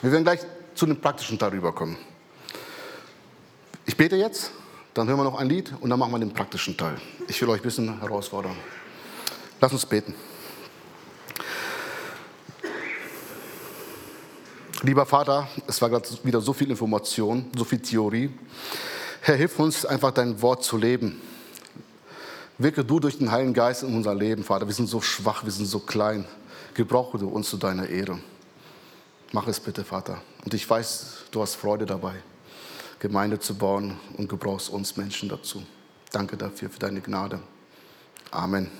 Wir werden gleich zu dem praktischen Teil rüberkommen. Ich bete jetzt, dann hören wir noch ein Lied und dann machen wir den praktischen Teil. Ich will euch ein bisschen herausfordern. Lass uns beten. Lieber Vater, es war gerade wieder so viel Information, so viel Theorie. Herr, hilf uns einfach dein Wort zu leben. Wirke du durch den Heiligen Geist in unser Leben, Vater. Wir sind so schwach, wir sind so klein. Gebrauche du uns zu deiner Ehre. Mach es bitte, Vater. Und ich weiß, du hast Freude dabei, Gemeinde zu bauen und gebrauchst uns Menschen dazu. Danke dafür, für deine Gnade. Amen.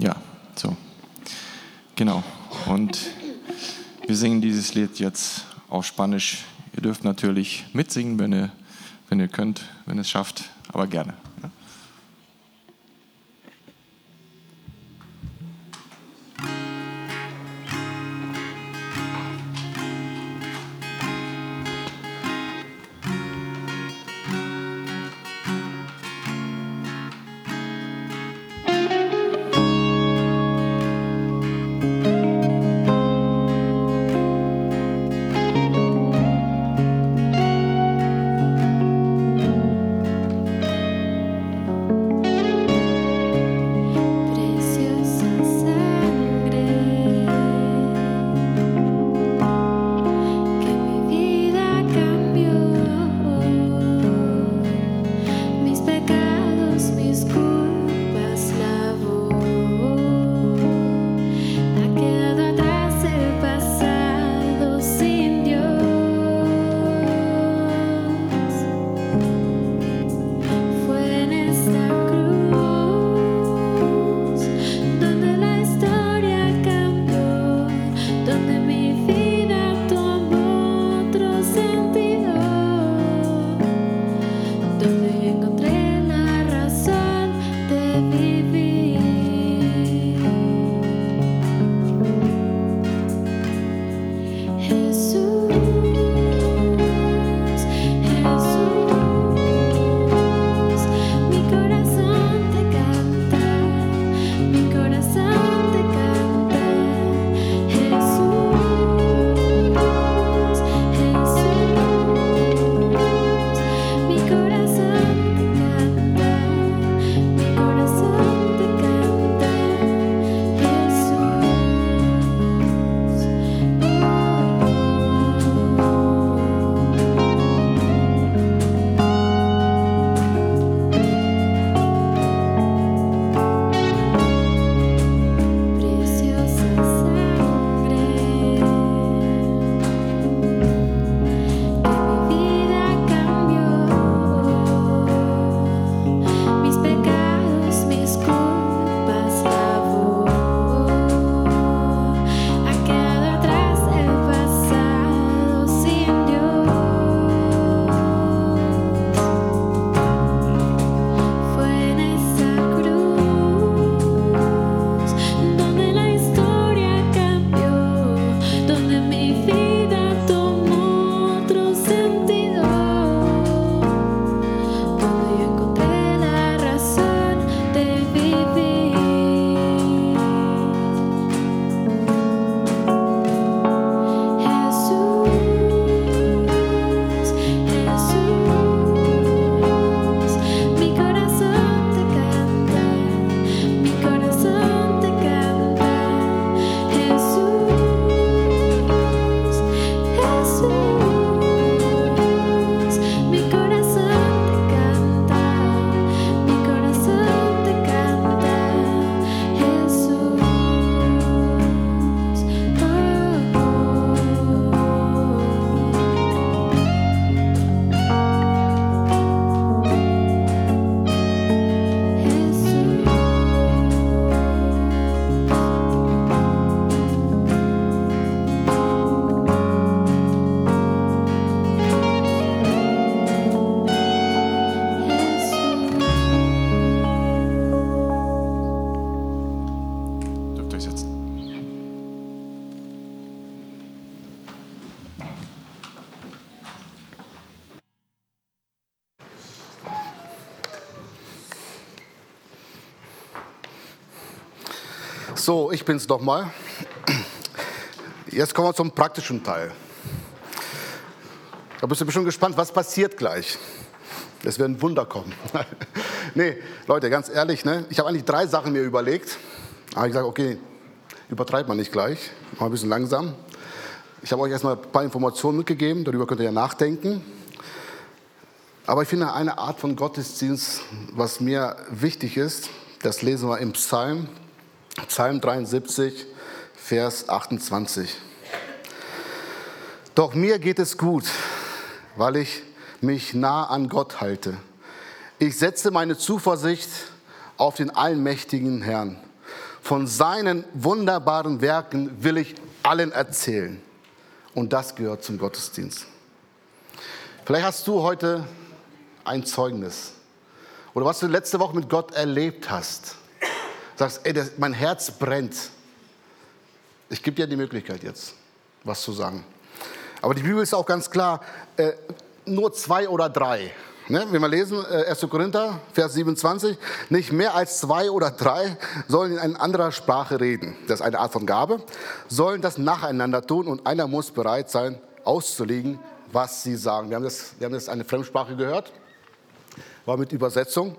Ja, so. Genau. Und wir singen dieses Lied jetzt auf Spanisch. Ihr dürft natürlich mitsingen, wenn ihr, wenn ihr könnt, wenn ihr es schafft, aber gerne. So, ich bin's doch mal. Jetzt kommen wir zum praktischen Teil. Da bist du bestimmt gespannt, was passiert gleich. Es werden Wunder kommen. nee, Leute, ganz ehrlich, ne? ich habe eigentlich drei Sachen mir überlegt. Aber ich gesagt, okay, übertreibt man nicht gleich, mal ein bisschen langsam. Ich habe euch erstmal ein paar Informationen mitgegeben, darüber könnt ihr ja nachdenken. Aber ich finde eine Art von Gottesdienst, was mir wichtig ist, das lesen wir im Psalm, Psalm 73, Vers 28. Doch mir geht es gut, weil ich mich nah an Gott halte. Ich setze meine Zuversicht auf den allmächtigen Herrn. Von seinen wunderbaren Werken will ich allen erzählen. Und das gehört zum Gottesdienst. Vielleicht hast du heute ein Zeugnis. Oder was du letzte Woche mit Gott erlebt hast. Sagst, ey, das, mein Herz brennt. Ich gebe dir die Möglichkeit jetzt, was zu sagen. Aber die Bibel ist auch ganz klar, äh, nur zwei oder drei. Ne? Wenn wir lesen, äh, 1. Korinther, Vers 27, nicht mehr als zwei oder drei sollen in einer anderen Sprache reden. Das ist eine Art von Gabe. Sollen das nacheinander tun und einer muss bereit sein, auszulegen, was sie sagen. Wir haben das, wir haben das eine Fremdsprache gehört, war mit Übersetzung.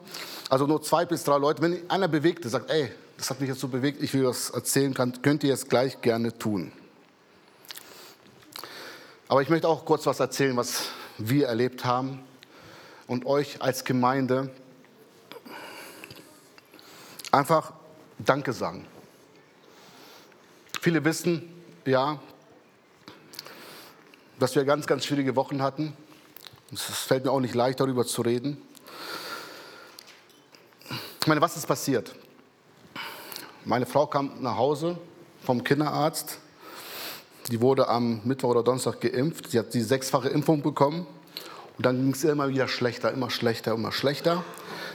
Also nur zwei bis drei Leute. Wenn einer bewegt sagt, ey, das hat mich jetzt so bewegt, ich will das erzählen, kann, könnt ihr es gleich gerne tun. Aber ich möchte auch kurz was erzählen, was wir erlebt haben und euch als Gemeinde einfach Danke sagen. Viele wissen, ja, dass wir ganz, ganz schwierige Wochen hatten. Es fällt mir auch nicht leicht, darüber zu reden. Ich meine, was ist passiert? Meine Frau kam nach Hause vom Kinderarzt die wurde am Mittwoch oder Donnerstag geimpft. Sie hat die sechsfache Impfung bekommen. Und dann ging es immer wieder schlechter, immer schlechter, immer schlechter.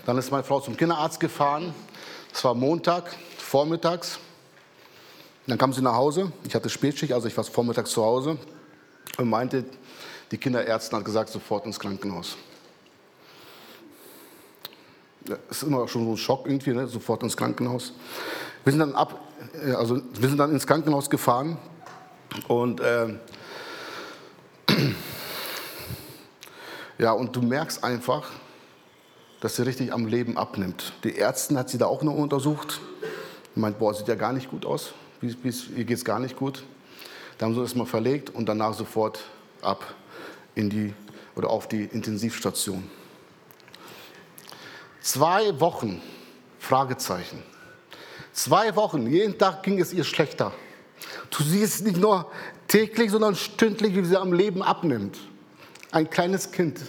Dann ist meine Frau zum Kinderarzt gefahren. Es war Montag, vormittags. Dann kam sie nach Hause. Ich hatte Spätschicht, also ich war vormittags zu Hause. Und meinte, die Kinderärztin hat gesagt, sofort ins Krankenhaus. Das ist immer schon so ein Schock irgendwie, ne? sofort ins Krankenhaus. Wir sind dann ab, äh, also wir sind dann ins Krankenhaus gefahren. Und äh, ja, und du merkst einfach, dass sie richtig am Leben abnimmt. Die Ärztin hat sie da auch noch untersucht. Meint, boah, sieht ja gar nicht gut aus. Wie, wie, ihr geht es gar nicht gut. Da haben sie das mal verlegt und danach sofort ab in die oder auf die Intensivstation. Zwei Wochen, Fragezeichen. Zwei Wochen, jeden Tag ging es ihr schlechter. Du siehst nicht nur täglich, sondern stündlich, wie sie am Leben abnimmt. Ein kleines Kind,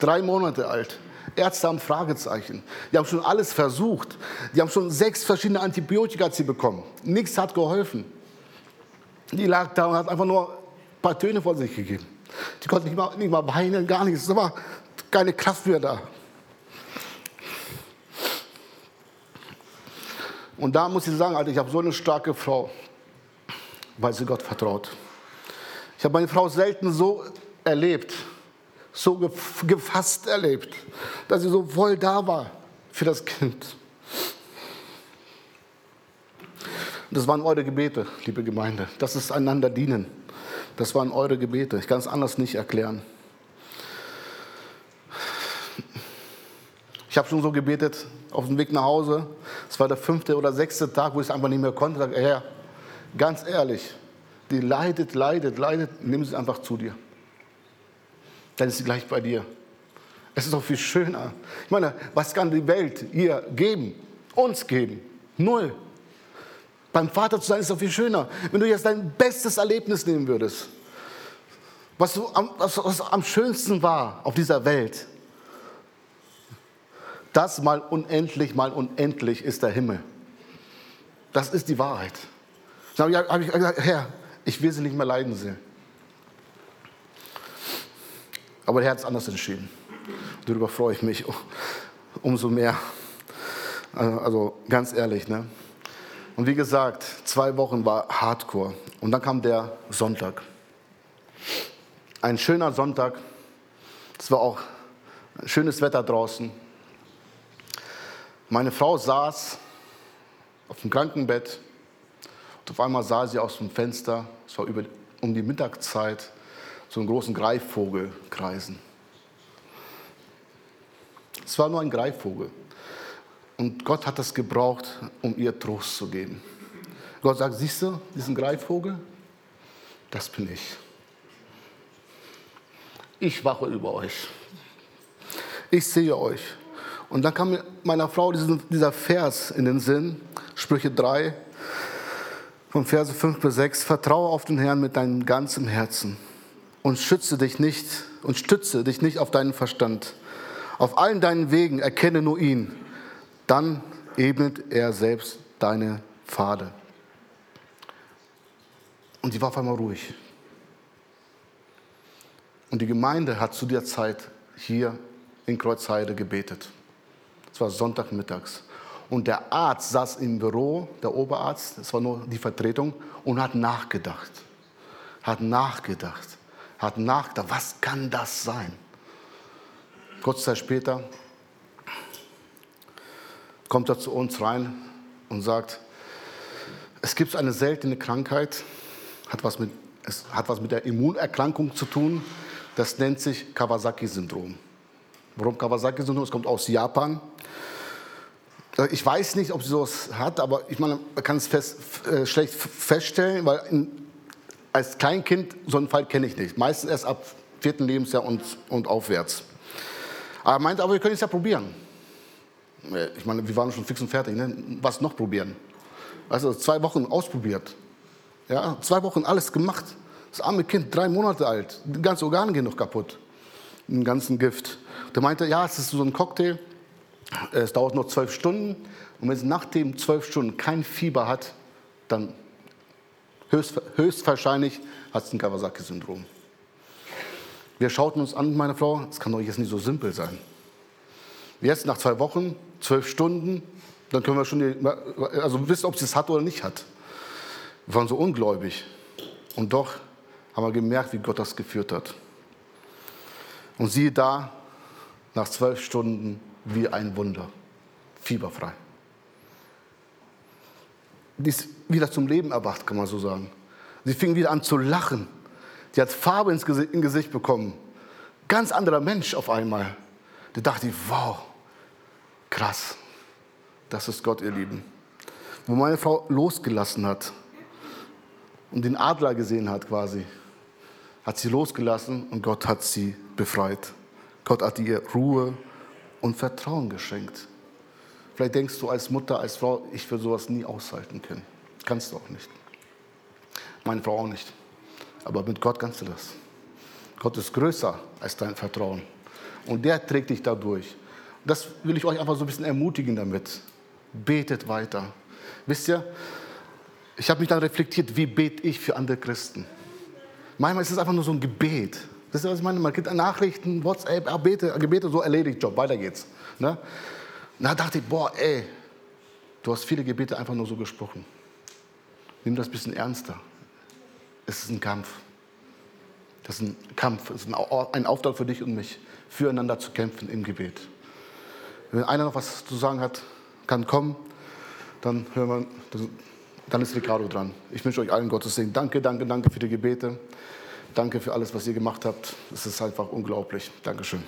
drei Monate alt. Ärzte haben Fragezeichen. Die haben schon alles versucht. Die haben schon sechs verschiedene Antibiotika bekommen. Nichts hat geholfen. Die lag da und hat einfach nur ein paar Töne vor sich gegeben. Die konnte nicht mal, nicht mal weinen, gar nichts. Es war keine Kraft mehr da. Und da muss ich sagen, Alter, ich habe so eine starke Frau weil sie Gott vertraut. Ich habe meine Frau selten so erlebt, so gefasst erlebt, dass sie so voll da war für das Kind. Das waren eure Gebete, liebe Gemeinde. Das ist einander dienen. Das waren eure Gebete. Ich kann es anders nicht erklären. Ich habe schon so gebetet auf dem Weg nach Hause. Es war der fünfte oder sechste Tag, wo ich es einfach nicht mehr konnte. Herr, ganz ehrlich, die leidet, leidet, leidet, nimm sie einfach zu dir. Dann ist sie gleich bei dir. Es ist doch viel schöner. Ich meine, was kann die Welt ihr geben? Uns geben? Null. Beim Vater zu sein ist doch viel schöner. Wenn du jetzt dein bestes Erlebnis nehmen würdest, was, du am, was, was am schönsten war auf dieser Welt, das mal unendlich, mal unendlich ist der Himmel. Das ist die Wahrheit. Dann habe ich gesagt, Herr, ich will sie nicht mehr leiden sehen. Aber der Herr hat es anders entschieden. Darüber freue ich mich umso mehr. Also ganz ehrlich. Ne? Und wie gesagt, zwei Wochen war Hardcore. Und dann kam der Sonntag. Ein schöner Sonntag. Es war auch schönes Wetter draußen. Meine Frau saß auf dem Krankenbett Und auf einmal sah sie aus dem Fenster, es war über, um die Mittagszeit, so einen großen Greifvogel kreisen. Es war nur ein Greifvogel. Und Gott hat das gebraucht, um ihr Trost zu geben. Gott sagt, siehst du diesen Greifvogel? Das bin ich. Ich wache über euch. Ich sehe euch. Und dann kam meiner Frau dieser Vers in den Sinn, Sprüche 3, von Verse 5 bis 6. Vertraue auf den Herrn mit deinem ganzen Herzen und schütze dich nicht und stütze dich nicht auf deinen Verstand. Auf allen deinen Wegen erkenne nur ihn, dann ebnet er selbst deine Pfade. Und die war auf einmal ruhig. Und die Gemeinde hat zu der Zeit hier in Kreuzheide gebetet. Es war Sonntagmittags. Und der Arzt saß im Büro, der Oberarzt, das war nur die Vertretung, und hat nachgedacht. Hat nachgedacht. Hat nachgedacht, was kann das sein? Kurze Zeit später kommt er zu uns rein und sagt, es gibt eine seltene Krankheit, hat was mit, es hat was mit der Immunerkrankung zu tun, das nennt sich Kawasaki-Syndrom. Warum Kawasaki-Syndrom? Es kommt aus Japan. Ich weiß nicht, ob sie sowas hat, aber ich meine, man kann es fest, äh, schlecht feststellen, weil in, als Kleinkind so einen Fall kenne ich nicht. Meistens erst ab vierten Lebensjahr und, und aufwärts. Aber er meinte, aber wir können es ja probieren. Ich meine, wir waren schon fix und fertig. Ne? Was noch probieren? Also zwei Wochen ausprobiert. Ja, zwei Wochen alles gemacht. Das arme Kind, drei Monate alt, die ganzen Organe gehen noch kaputt. Den ganzen Gift. Der meinte, ja, es ist so ein Cocktail, es dauert nur zwölf Stunden. Und wenn es nach dem zwölf Stunden kein Fieber hat, dann höchst, höchstwahrscheinlich hat es ein Kawasaki-Syndrom. Wir schauten uns an, meine Frau, es kann doch jetzt nicht so simpel sein. Jetzt nach zwei Wochen, zwölf Stunden, dann können wir schon, also wissen, ob sie es hat oder nicht hat. Wir waren so ungläubig. Und doch haben wir gemerkt, wie Gott das geführt hat. Und siehe da, nach zwölf Stunden wie ein Wunder, fieberfrei. Die ist wieder zum Leben erwacht, kann man so sagen. Sie fing wieder an zu lachen. Die hat Farbe ins Gesicht, ins Gesicht bekommen. Ganz anderer Mensch auf einmal. Da dachte ich, wow, krass. Das ist Gott, ihr Lieben. Wo meine Frau losgelassen hat und den Adler gesehen hat quasi, hat sie losgelassen und Gott hat sie befreit. Gott hat ihr Ruhe und Vertrauen geschenkt. Vielleicht denkst du als Mutter, als Frau, ich würde sowas nie aushalten können. Kannst du auch nicht. Meine Frau auch nicht. Aber mit Gott kannst du das. Gott ist größer als dein Vertrauen. Und der trägt dich dadurch. Das will ich euch einfach so ein bisschen ermutigen damit. Betet weiter. Wisst ihr, ich habe mich dann reflektiert, wie bete ich für andere Christen. Manchmal ist es einfach nur so ein Gebet. Wisst ihr, was ich meine? Man kriegt Nachrichten, WhatsApp, Gebete, Gebete, so erledigt, Job, weiter geht's. Ne? Da dachte ich, boah, ey, du hast viele Gebete einfach nur so gesprochen. Nimm das ein bisschen ernster. Es ist ein Kampf. Das ist ein Kampf, es ist ein Auftrag für dich und mich, füreinander zu kämpfen im Gebet. Wenn einer noch was zu sagen hat, kann kommen, dann hören wir, dann ist Ricardo dran. Ich wünsche euch allen Gottes Segen. Danke, danke, danke für die Gebete. Danke für alles, was ihr gemacht habt. Es ist einfach unglaublich. Dankeschön.